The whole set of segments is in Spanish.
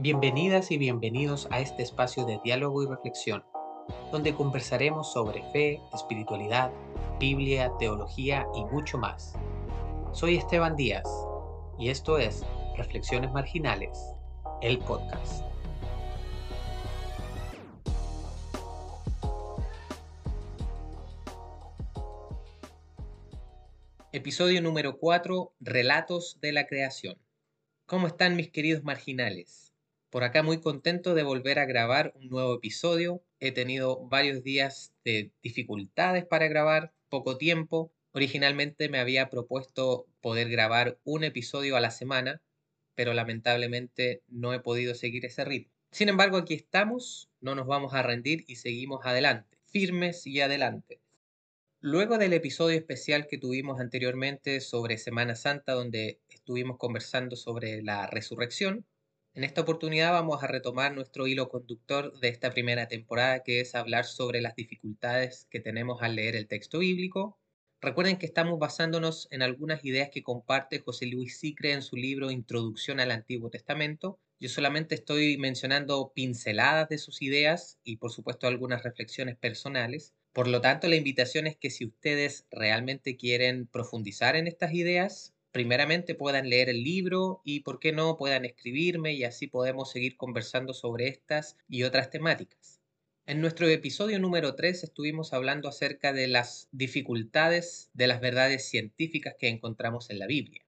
Bienvenidas y bienvenidos a este espacio de diálogo y reflexión, donde conversaremos sobre fe, espiritualidad, Biblia, teología y mucho más. Soy Esteban Díaz y esto es Reflexiones Marginales, el podcast. Episodio número 4, Relatos de la Creación. ¿Cómo están mis queridos marginales? Por acá muy contento de volver a grabar un nuevo episodio. He tenido varios días de dificultades para grabar, poco tiempo. Originalmente me había propuesto poder grabar un episodio a la semana, pero lamentablemente no he podido seguir ese ritmo. Sin embargo, aquí estamos, no nos vamos a rendir y seguimos adelante, firmes y adelante. Luego del episodio especial que tuvimos anteriormente sobre Semana Santa, donde estuvimos conversando sobre la resurrección, en esta oportunidad vamos a retomar nuestro hilo conductor de esta primera temporada, que es hablar sobre las dificultades que tenemos al leer el texto bíblico. Recuerden que estamos basándonos en algunas ideas que comparte José Luis Sicre en su libro Introducción al Antiguo Testamento. Yo solamente estoy mencionando pinceladas de sus ideas y por supuesto algunas reflexiones personales. Por lo tanto, la invitación es que si ustedes realmente quieren profundizar en estas ideas, primeramente puedan leer el libro y, por qué no, puedan escribirme y así podemos seguir conversando sobre estas y otras temáticas. En nuestro episodio número 3 estuvimos hablando acerca de las dificultades de las verdades científicas que encontramos en la Biblia.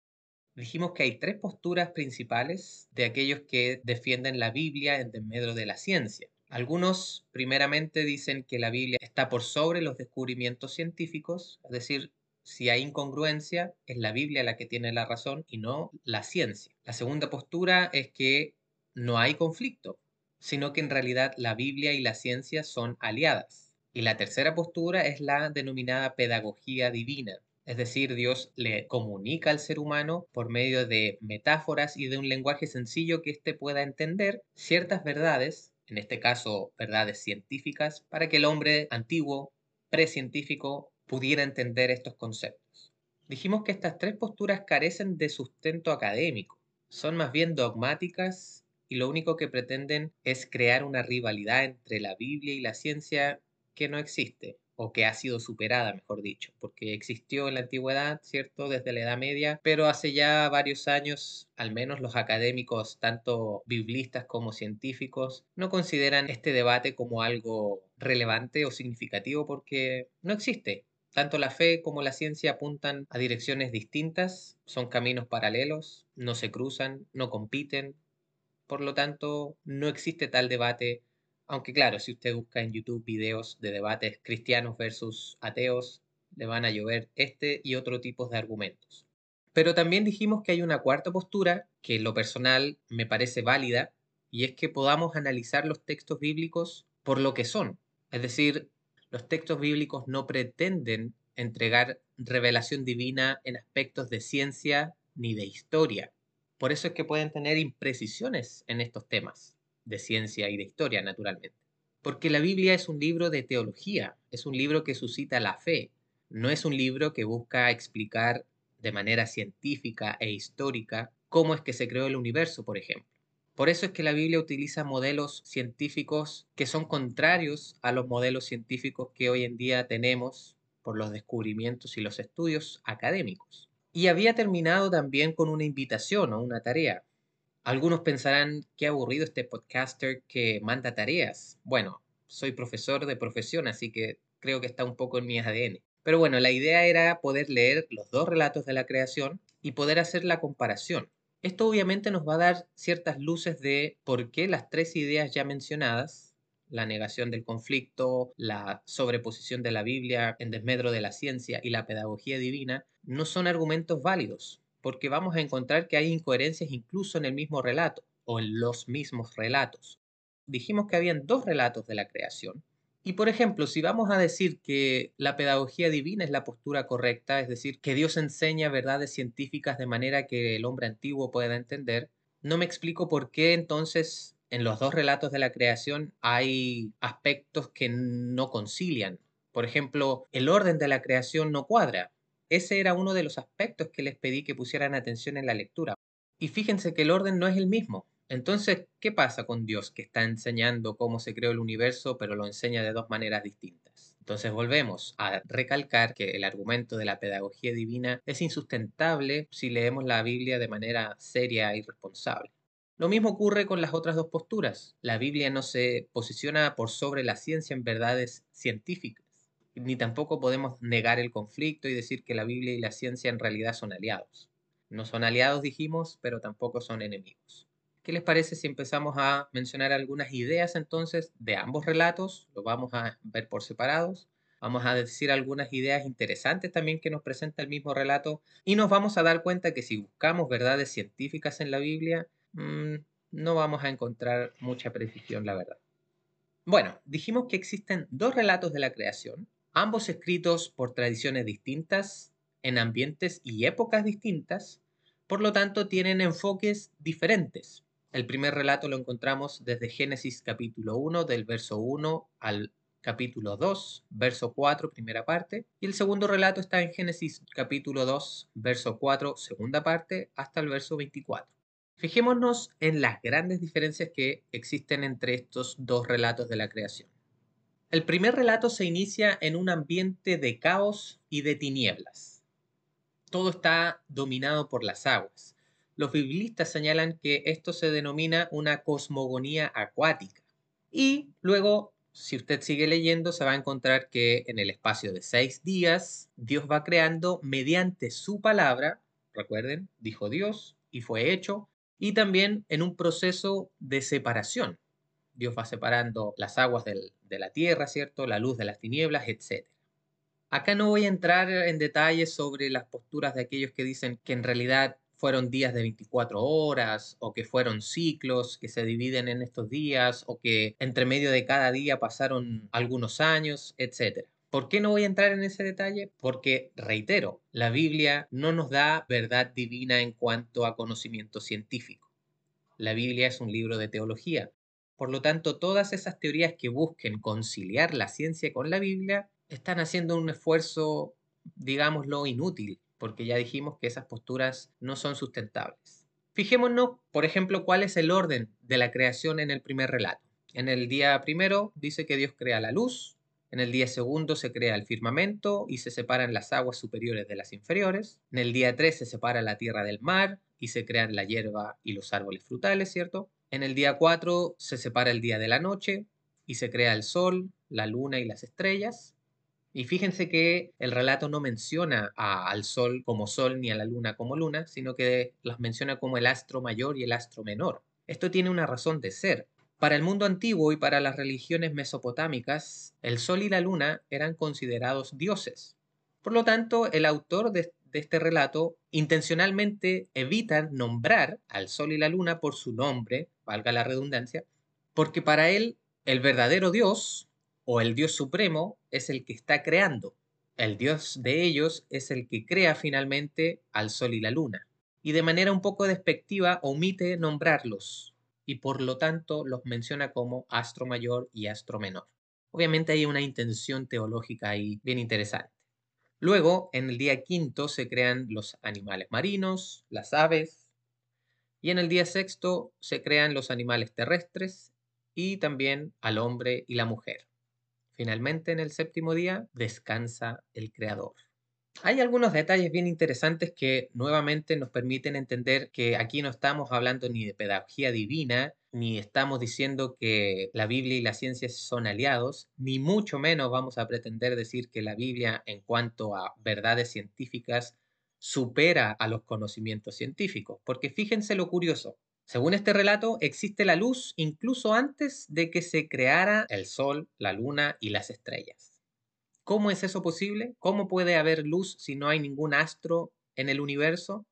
Dijimos que hay tres posturas principales de aquellos que defienden la Biblia en desmedro de la ciencia. Algunos primeramente dicen que la Biblia está por sobre los descubrimientos científicos, es decir, si hay incongruencia, es la Biblia la que tiene la razón y no la ciencia. La segunda postura es que no hay conflicto, sino que en realidad la Biblia y la ciencia son aliadas. Y la tercera postura es la denominada pedagogía divina, es decir, Dios le comunica al ser humano por medio de metáforas y de un lenguaje sencillo que éste pueda entender ciertas verdades, en este caso verdades científicas, para que el hombre antiguo, precientífico, pudiera entender estos conceptos. Dijimos que estas tres posturas carecen de sustento académico, son más bien dogmáticas y lo único que pretenden es crear una rivalidad entre la Biblia y la ciencia que no existe, o que ha sido superada, mejor dicho, porque existió en la antigüedad, ¿cierto?, desde la Edad Media, pero hace ya varios años, al menos los académicos, tanto biblistas como científicos, no consideran este debate como algo relevante o significativo porque no existe. Tanto la fe como la ciencia apuntan a direcciones distintas, son caminos paralelos, no se cruzan, no compiten, por lo tanto no existe tal debate, aunque claro, si usted busca en YouTube videos de debates cristianos versus ateos, le van a llover este y otro tipo de argumentos. Pero también dijimos que hay una cuarta postura que en lo personal me parece válida, y es que podamos analizar los textos bíblicos por lo que son, es decir, los textos bíblicos no pretenden entregar revelación divina en aspectos de ciencia ni de historia. Por eso es que pueden tener imprecisiones en estos temas, de ciencia y de historia, naturalmente. Porque la Biblia es un libro de teología, es un libro que suscita la fe, no es un libro que busca explicar de manera científica e histórica cómo es que se creó el universo, por ejemplo. Por eso es que la Biblia utiliza modelos científicos que son contrarios a los modelos científicos que hoy en día tenemos por los descubrimientos y los estudios académicos. Y había terminado también con una invitación o una tarea. Algunos pensarán qué aburrido este podcaster que manda tareas. Bueno, soy profesor de profesión, así que creo que está un poco en mi ADN. Pero bueno, la idea era poder leer los dos relatos de la creación y poder hacer la comparación. Esto obviamente nos va a dar ciertas luces de por qué las tres ideas ya mencionadas, la negación del conflicto, la sobreposición de la Biblia en desmedro de la ciencia y la pedagogía divina, no son argumentos válidos, porque vamos a encontrar que hay incoherencias incluso en el mismo relato o en los mismos relatos. Dijimos que habían dos relatos de la creación, y por ejemplo, si vamos a decir que la pedagogía divina es la postura correcta, es decir, que Dios enseña verdades científicas de manera que el hombre antiguo pueda entender, no me explico por qué entonces en los dos relatos de la creación hay aspectos que no concilian. Por ejemplo, el orden de la creación no cuadra. Ese era uno de los aspectos que les pedí que pusieran atención en la lectura. Y fíjense que el orden no es el mismo. Entonces, ¿qué pasa con Dios que está enseñando cómo se creó el universo, pero lo enseña de dos maneras distintas? Entonces volvemos a recalcar que el argumento de la pedagogía divina es insustentable si leemos la Biblia de manera seria y responsable. Lo mismo ocurre con las otras dos posturas. La Biblia no se posiciona por sobre la ciencia en verdades científicas, ni tampoco podemos negar el conflicto y decir que la Biblia y la ciencia en realidad son aliados. No son aliados, dijimos, pero tampoco son enemigos. ¿Qué les parece si empezamos a mencionar algunas ideas entonces de ambos relatos? Los vamos a ver por separados. Vamos a decir algunas ideas interesantes también que nos presenta el mismo relato y nos vamos a dar cuenta que si buscamos verdades científicas en la Biblia, mm, no vamos a encontrar mucha precisión, la verdad. Bueno, dijimos que existen dos relatos de la creación, ambos escritos por tradiciones distintas, en ambientes y épocas distintas, por lo tanto tienen enfoques diferentes. El primer relato lo encontramos desde Génesis capítulo 1, del verso 1 al capítulo 2, verso 4, primera parte, y el segundo relato está en Génesis capítulo 2, verso 4, segunda parte, hasta el verso 24. Fijémonos en las grandes diferencias que existen entre estos dos relatos de la creación. El primer relato se inicia en un ambiente de caos y de tinieblas. Todo está dominado por las aguas los biblistas señalan que esto se denomina una cosmogonía acuática. Y luego, si usted sigue leyendo, se va a encontrar que en el espacio de seis días, Dios va creando mediante su palabra, recuerden, dijo Dios y fue hecho, y también en un proceso de separación. Dios va separando las aguas de la tierra, ¿cierto? La luz de las tinieblas, etc. Acá no voy a entrar en detalles sobre las posturas de aquellos que dicen que en realidad fueron días de 24 horas o que fueron ciclos que se dividen en estos días o que entre medio de cada día pasaron algunos años, etc. ¿Por qué no voy a entrar en ese detalle? Porque, reitero, la Biblia no nos da verdad divina en cuanto a conocimiento científico. La Biblia es un libro de teología. Por lo tanto, todas esas teorías que busquen conciliar la ciencia con la Biblia están haciendo un esfuerzo, digámoslo, inútil porque ya dijimos que esas posturas no son sustentables. Fijémonos, por ejemplo, cuál es el orden de la creación en el primer relato. En el día primero dice que Dios crea la luz, en el día segundo se crea el firmamento y se separan las aguas superiores de las inferiores. En el día tres se separa la tierra del mar y se crean la hierba y los árboles frutales, ¿cierto? En el día cuatro se separa el día de la noche y se crea el sol, la luna y las estrellas. Y fíjense que el relato no menciona al Sol como Sol ni a la Luna como Luna, sino que las menciona como el astro mayor y el astro menor. Esto tiene una razón de ser. Para el mundo antiguo y para las religiones mesopotámicas, el Sol y la Luna eran considerados dioses. Por lo tanto, el autor de, de este relato intencionalmente evita nombrar al Sol y la Luna por su nombre, valga la redundancia, porque para él el verdadero Dios, o el Dios supremo es el que está creando. El Dios de ellos es el que crea finalmente al Sol y la Luna. Y de manera un poco despectiva omite nombrarlos y por lo tanto los menciona como astro mayor y astro menor. Obviamente hay una intención teológica ahí bien interesante. Luego, en el día quinto se crean los animales marinos, las aves, y en el día sexto se crean los animales terrestres y también al hombre y la mujer. Finalmente, en el séptimo día, descansa el Creador. Hay algunos detalles bien interesantes que nuevamente nos permiten entender que aquí no estamos hablando ni de pedagogía divina, ni estamos diciendo que la Biblia y la ciencia son aliados, ni mucho menos vamos a pretender decir que la Biblia en cuanto a verdades científicas supera a los conocimientos científicos, porque fíjense lo curioso, según este relato, existe la luz incluso antes de que se creara el Sol, la Luna y las estrellas. ¿Cómo es eso posible? ¿Cómo puede haber luz si no hay ningún astro en el universo?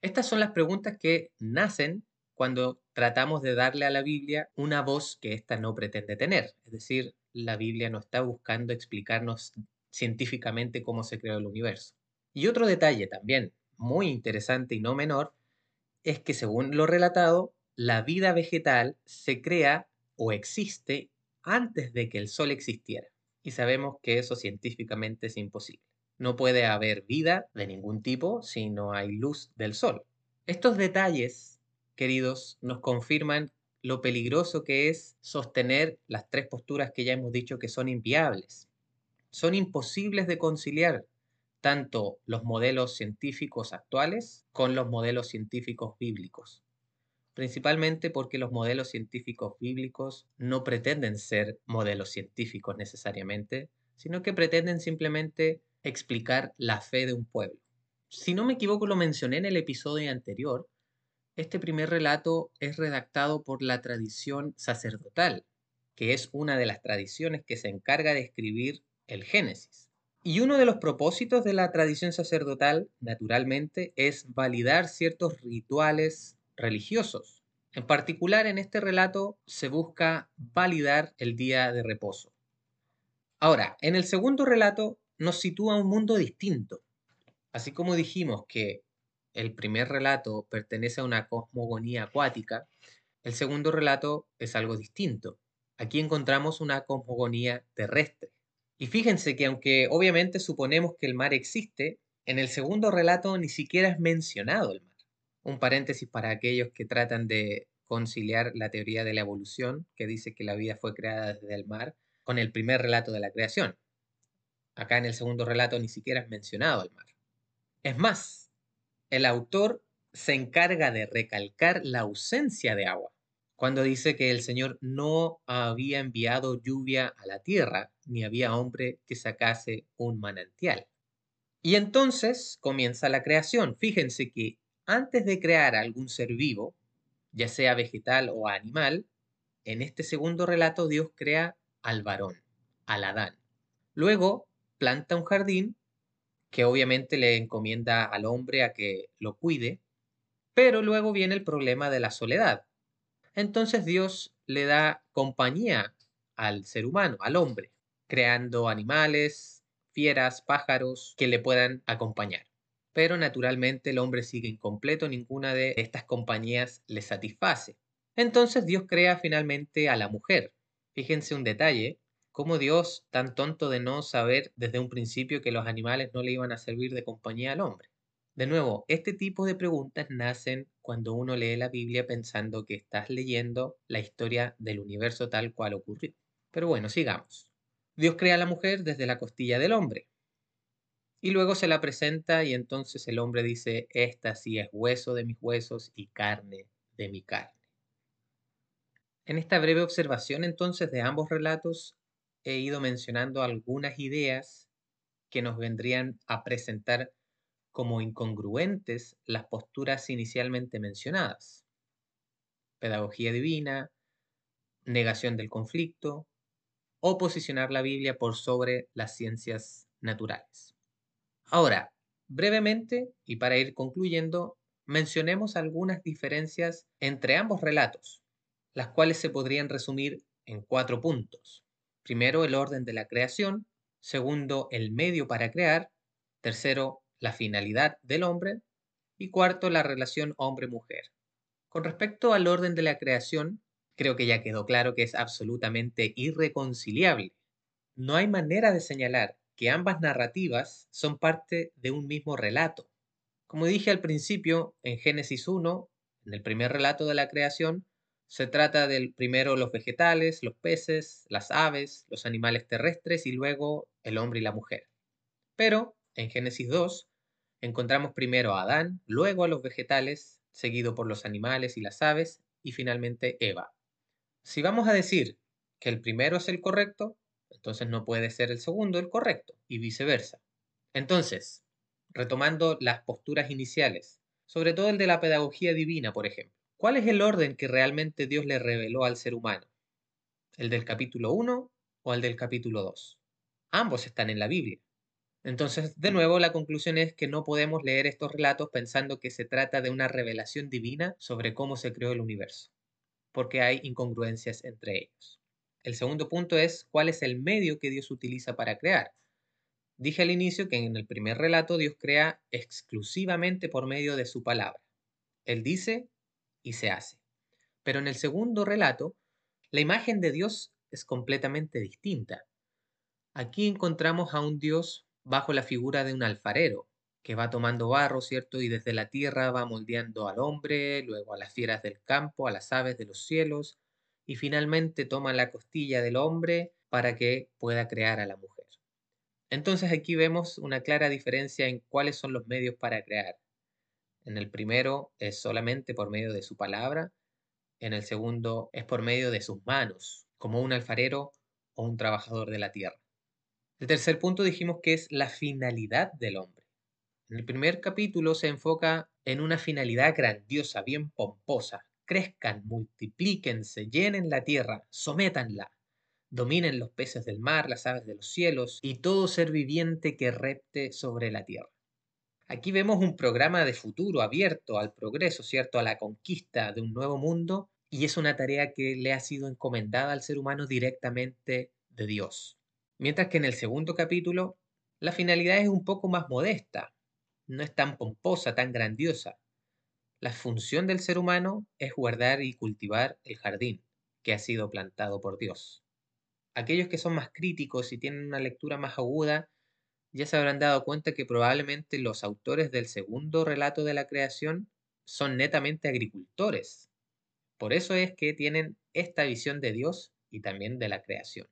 Estas son las preguntas que nacen cuando tratamos de darle a la Biblia una voz que ésta no pretende tener. Es decir, la Biblia no está buscando explicarnos científicamente cómo se creó el universo. Y otro detalle también muy interesante y no menor es que según lo relatado, la vida vegetal se crea o existe antes de que el Sol existiera. Y sabemos que eso científicamente es imposible. No puede haber vida de ningún tipo si no hay luz del Sol. Estos detalles queridos, nos confirman lo peligroso que es sostener las tres posturas que ya hemos dicho que son inviables. Son imposibles de conciliar tanto los modelos científicos actuales con los modelos científicos bíblicos. Principalmente porque los modelos científicos bíblicos no pretenden ser modelos científicos necesariamente, sino que pretenden simplemente explicar la fe de un pueblo. Si no me equivoco, lo mencioné en el episodio anterior, este primer relato es redactado por la tradición sacerdotal, que es una de las tradiciones que se encarga de escribir el Génesis. Y uno de los propósitos de la tradición sacerdotal, naturalmente, es validar ciertos rituales religiosos. En particular, en este relato se busca validar el día de reposo. Ahora, en el segundo relato nos sitúa un mundo distinto. Así como dijimos que el primer relato pertenece a una cosmogonía acuática, el segundo relato es algo distinto. Aquí encontramos una cosmogonía terrestre. Y fíjense que aunque obviamente suponemos que el mar existe, en el segundo relato ni siquiera es mencionado el mar. Un paréntesis para aquellos que tratan de conciliar la teoría de la evolución, que dice que la vida fue creada desde el mar, con el primer relato de la creación. Acá en el segundo relato ni siquiera es mencionado el mar. Es más, el autor se encarga de recalcar la ausencia de agua, cuando dice que el Señor no había enviado lluvia a la tierra, ni había hombre que sacase un manantial. Y entonces comienza la creación. Fíjense que antes de crear algún ser vivo, ya sea vegetal o animal, en este segundo relato Dios crea al varón, al Adán. Luego planta un jardín que obviamente le encomienda al hombre a que lo cuide, pero luego viene el problema de la soledad. Entonces Dios le da compañía al ser humano, al hombre, creando animales, fieras, pájaros que le puedan acompañar. Pero naturalmente el hombre sigue incompleto, ninguna de estas compañías le satisface. Entonces Dios crea finalmente a la mujer. Fíjense un detalle, ¿Cómo Dios, tan tonto de no saber desde un principio que los animales no le iban a servir de compañía al hombre? De nuevo, este tipo de preguntas nacen cuando uno lee la Biblia pensando que estás leyendo la historia del universo tal cual ocurrió. Pero bueno, sigamos. Dios crea a la mujer desde la costilla del hombre. Y luego se la presenta y entonces el hombre dice, esta sí es hueso de mis huesos y carne de mi carne. En esta breve observación entonces de ambos relatos he ido mencionando algunas ideas que nos vendrían a presentar como incongruentes las posturas inicialmente mencionadas. Pedagogía divina, negación del conflicto o posicionar la Biblia por sobre las ciencias naturales. Ahora, brevemente, y para ir concluyendo, mencionemos algunas diferencias entre ambos relatos, las cuales se podrían resumir en cuatro puntos. Primero, el orden de la creación. Segundo, el medio para crear. Tercero, la finalidad del hombre. Y cuarto, la relación hombre-mujer. Con respecto al orden de la creación, creo que ya quedó claro que es absolutamente irreconciliable. No hay manera de señalar que ambas narrativas son parte de un mismo relato. Como dije al principio, en Génesis 1, en el primer relato de la creación, se trata del primero los vegetales, los peces, las aves, los animales terrestres y luego el hombre y la mujer. Pero en Génesis 2 encontramos primero a Adán, luego a los vegetales, seguido por los animales y las aves y finalmente Eva. Si vamos a decir que el primero es el correcto, entonces no puede ser el segundo el correcto y viceversa. Entonces, retomando las posturas iniciales, sobre todo el de la pedagogía divina, por ejemplo. ¿Cuál es el orden que realmente Dios le reveló al ser humano? ¿El del capítulo 1 o el del capítulo 2? Ambos están en la Biblia. Entonces, de nuevo, la conclusión es que no podemos leer estos relatos pensando que se trata de una revelación divina sobre cómo se creó el universo, porque hay incongruencias entre ellos. El segundo punto es cuál es el medio que Dios utiliza para crear. Dije al inicio que en el primer relato Dios crea exclusivamente por medio de su palabra. Él dice y se hace. Pero en el segundo relato, la imagen de Dios es completamente distinta. Aquí encontramos a un Dios bajo la figura de un alfarero, que va tomando barro, ¿cierto? Y desde la tierra va moldeando al hombre, luego a las fieras del campo, a las aves de los cielos, y finalmente toma la costilla del hombre para que pueda crear a la mujer. Entonces aquí vemos una clara diferencia en cuáles son los medios para crear. En el primero es solamente por medio de su palabra, en el segundo es por medio de sus manos, como un alfarero o un trabajador de la tierra. El tercer punto dijimos que es la finalidad del hombre. En el primer capítulo se enfoca en una finalidad grandiosa, bien pomposa. Crezcan, multiplíquense, llenen la tierra, sométanla, dominen los peces del mar, las aves de los cielos y todo ser viviente que repte sobre la tierra. Aquí vemos un programa de futuro abierto al progreso, ¿cierto? A la conquista de un nuevo mundo y es una tarea que le ha sido encomendada al ser humano directamente de Dios. Mientras que en el segundo capítulo, la finalidad es un poco más modesta, no es tan pomposa, tan grandiosa. La función del ser humano es guardar y cultivar el jardín que ha sido plantado por Dios. Aquellos que son más críticos y tienen una lectura más aguda, ya se habrán dado cuenta que probablemente los autores del segundo relato de la creación son netamente agricultores. Por eso es que tienen esta visión de Dios y también de la creación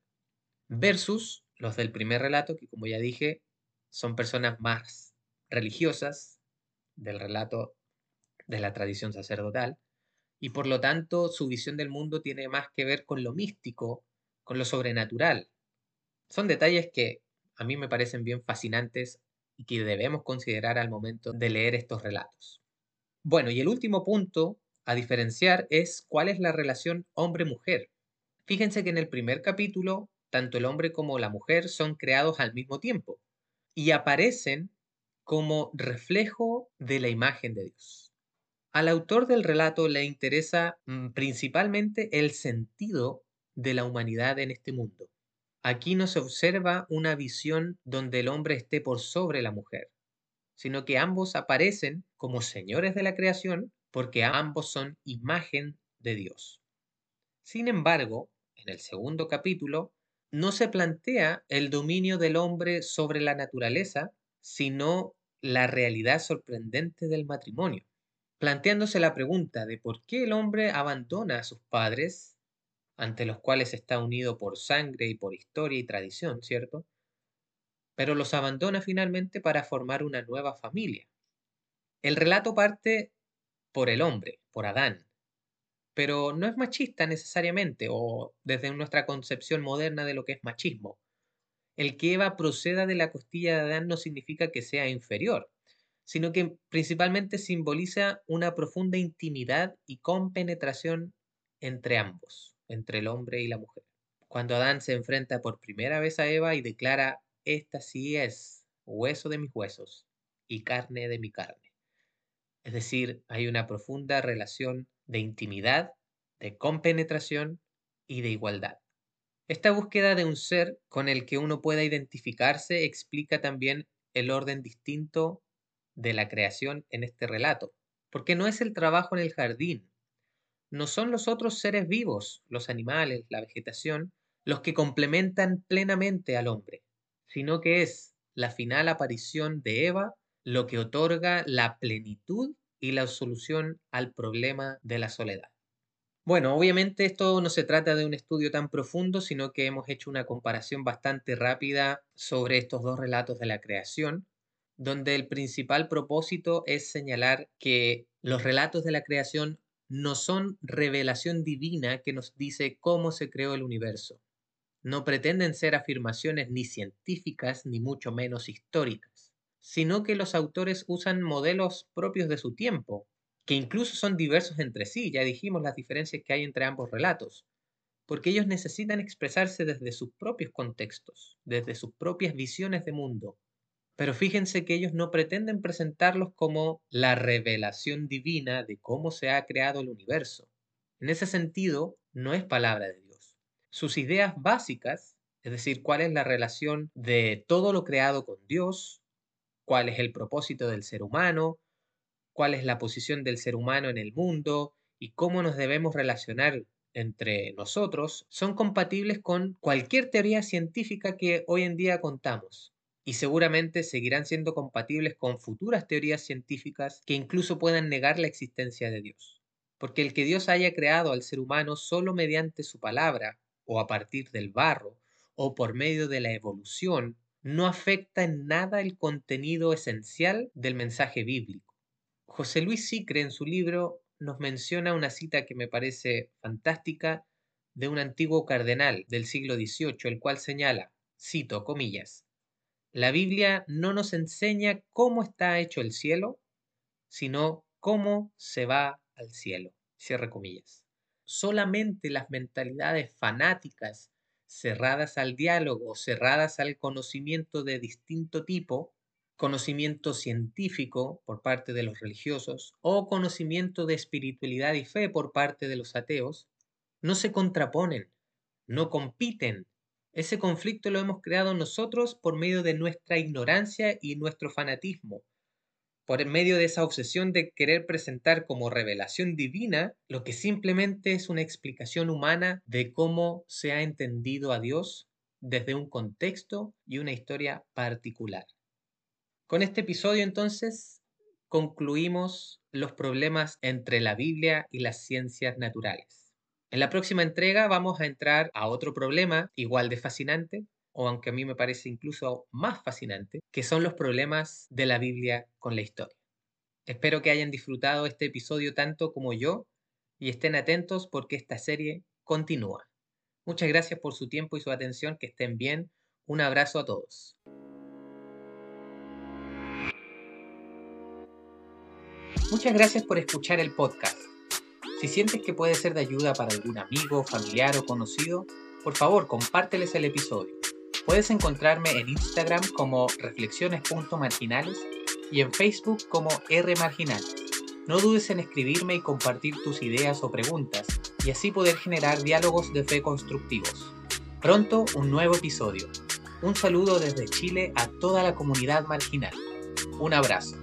versus los del primer relato, que como ya dije, son personas más religiosas del relato de la tradición sacerdotal, y por lo tanto su visión del mundo tiene más que ver con lo místico, con lo sobrenatural. Son detalles que a mí me parecen bien fascinantes y que debemos considerar al momento de leer estos relatos. Bueno, y el último punto a diferenciar es cuál es la relación hombre-mujer. Fíjense que en el primer capítulo tanto el hombre como la mujer son creados al mismo tiempo y aparecen como reflejo de la imagen de Dios. Al autor del relato le interesa mm, principalmente el sentido de la humanidad en este mundo. Aquí no se observa una visión donde el hombre esté por sobre la mujer, sino que ambos aparecen como señores de la creación porque ambos son imagen de Dios. Sin embargo, en el segundo capítulo no se plantea el dominio del hombre sobre la naturaleza, sino la realidad sorprendente del matrimonio, planteándose la pregunta de por qué el hombre abandona a sus padres, ante los cuales está unido por sangre y por historia y tradición, ¿cierto? Pero los abandona finalmente para formar una nueva familia. El relato parte por el hombre, por Adán, pero no es machista necesariamente, o desde nuestra concepción moderna de lo que es machismo. El que Eva proceda de la costilla de Adán no significa que sea inferior, sino que principalmente simboliza una profunda intimidad y compenetración entre ambos, entre el hombre y la mujer. Cuando Adán se enfrenta por primera vez a Eva y declara, esta sí es hueso de mis huesos y carne de mi carne. Es decir, hay una profunda relación de intimidad, de compenetración y de igualdad. Esta búsqueda de un ser con el que uno pueda identificarse explica también el orden distinto de la creación en este relato, porque no es el trabajo en el jardín, no son los otros seres vivos, los animales, la vegetación, los que complementan plenamente al hombre, sino que es la final aparición de Eva lo que otorga la plenitud y la solución al problema de la soledad. Bueno, obviamente esto no se trata de un estudio tan profundo, sino que hemos hecho una comparación bastante rápida sobre estos dos relatos de la creación, donde el principal propósito es señalar que los relatos de la creación no son revelación divina que nos dice cómo se creó el universo. No pretenden ser afirmaciones ni científicas ni mucho menos históricas sino que los autores usan modelos propios de su tiempo, que incluso son diversos entre sí, ya dijimos las diferencias que hay entre ambos relatos, porque ellos necesitan expresarse desde sus propios contextos, desde sus propias visiones de mundo. Pero fíjense que ellos no pretenden presentarlos como la revelación divina de cómo se ha creado el universo. En ese sentido, no es palabra de Dios. Sus ideas básicas, es decir, cuál es la relación de todo lo creado con Dios, cuál es el propósito del ser humano, cuál es la posición del ser humano en el mundo y cómo nos debemos relacionar entre nosotros, son compatibles con cualquier teoría científica que hoy en día contamos. y seguramente seguirán siendo compatibles con futuras teorías científicas que incluso puedan negar la existencia de Dios. Porque el que Dios haya creado al ser humano solo mediante su palabra, o a partir del barro, o por medio de la evolución, no afecta en nada el contenido esencial del mensaje bíblico. José Luis Sicre en su libro nos menciona una cita que me parece fantástica de un antiguo cardenal del siglo XVIII, el cual señala, cito comillas, la Biblia no nos enseña cómo está hecho el cielo, sino cómo se va al cielo. Cierre comillas. Solamente las mentalidades fanáticas, cerradas al diálogo, cerradas al conocimiento de distinto tipo, conocimiento científico por parte de los religiosos o conocimiento de espiritualidad y fe por parte de los ateos, no se contraponen, no compiten, ese conflicto lo hemos creado nosotros por medio de nuestra ignorancia y nuestro fanatismo, por medio de esa obsesión de querer presentar como revelación divina lo que simplemente es una explicación humana de cómo se ha entendido a Dios desde un contexto y una historia particular. Con este episodio entonces concluimos los problemas entre la Biblia y las ciencias naturales. En la próxima entrega vamos a entrar a otro problema igual de fascinante, o aunque a mí me parece incluso más fascinante, que son los problemas de la Biblia con la historia. Espero que hayan disfrutado este episodio tanto como yo y estén atentos porque esta serie continúa. Muchas gracias por su tiempo y su atención, que estén bien. Un abrazo a todos. Muchas gracias por escuchar el podcast. Si sientes que puede ser de ayuda para algún amigo, familiar o conocido, por favor compárteles el episodio. Puedes encontrarme en Instagram como reflexiones.marginales y en Facebook como rmarginal. No dudes en escribirme y compartir tus ideas o preguntas y así poder generar diálogos de fe constructivos. Pronto un nuevo episodio. Un saludo desde Chile a toda la comunidad marginal. Un abrazo.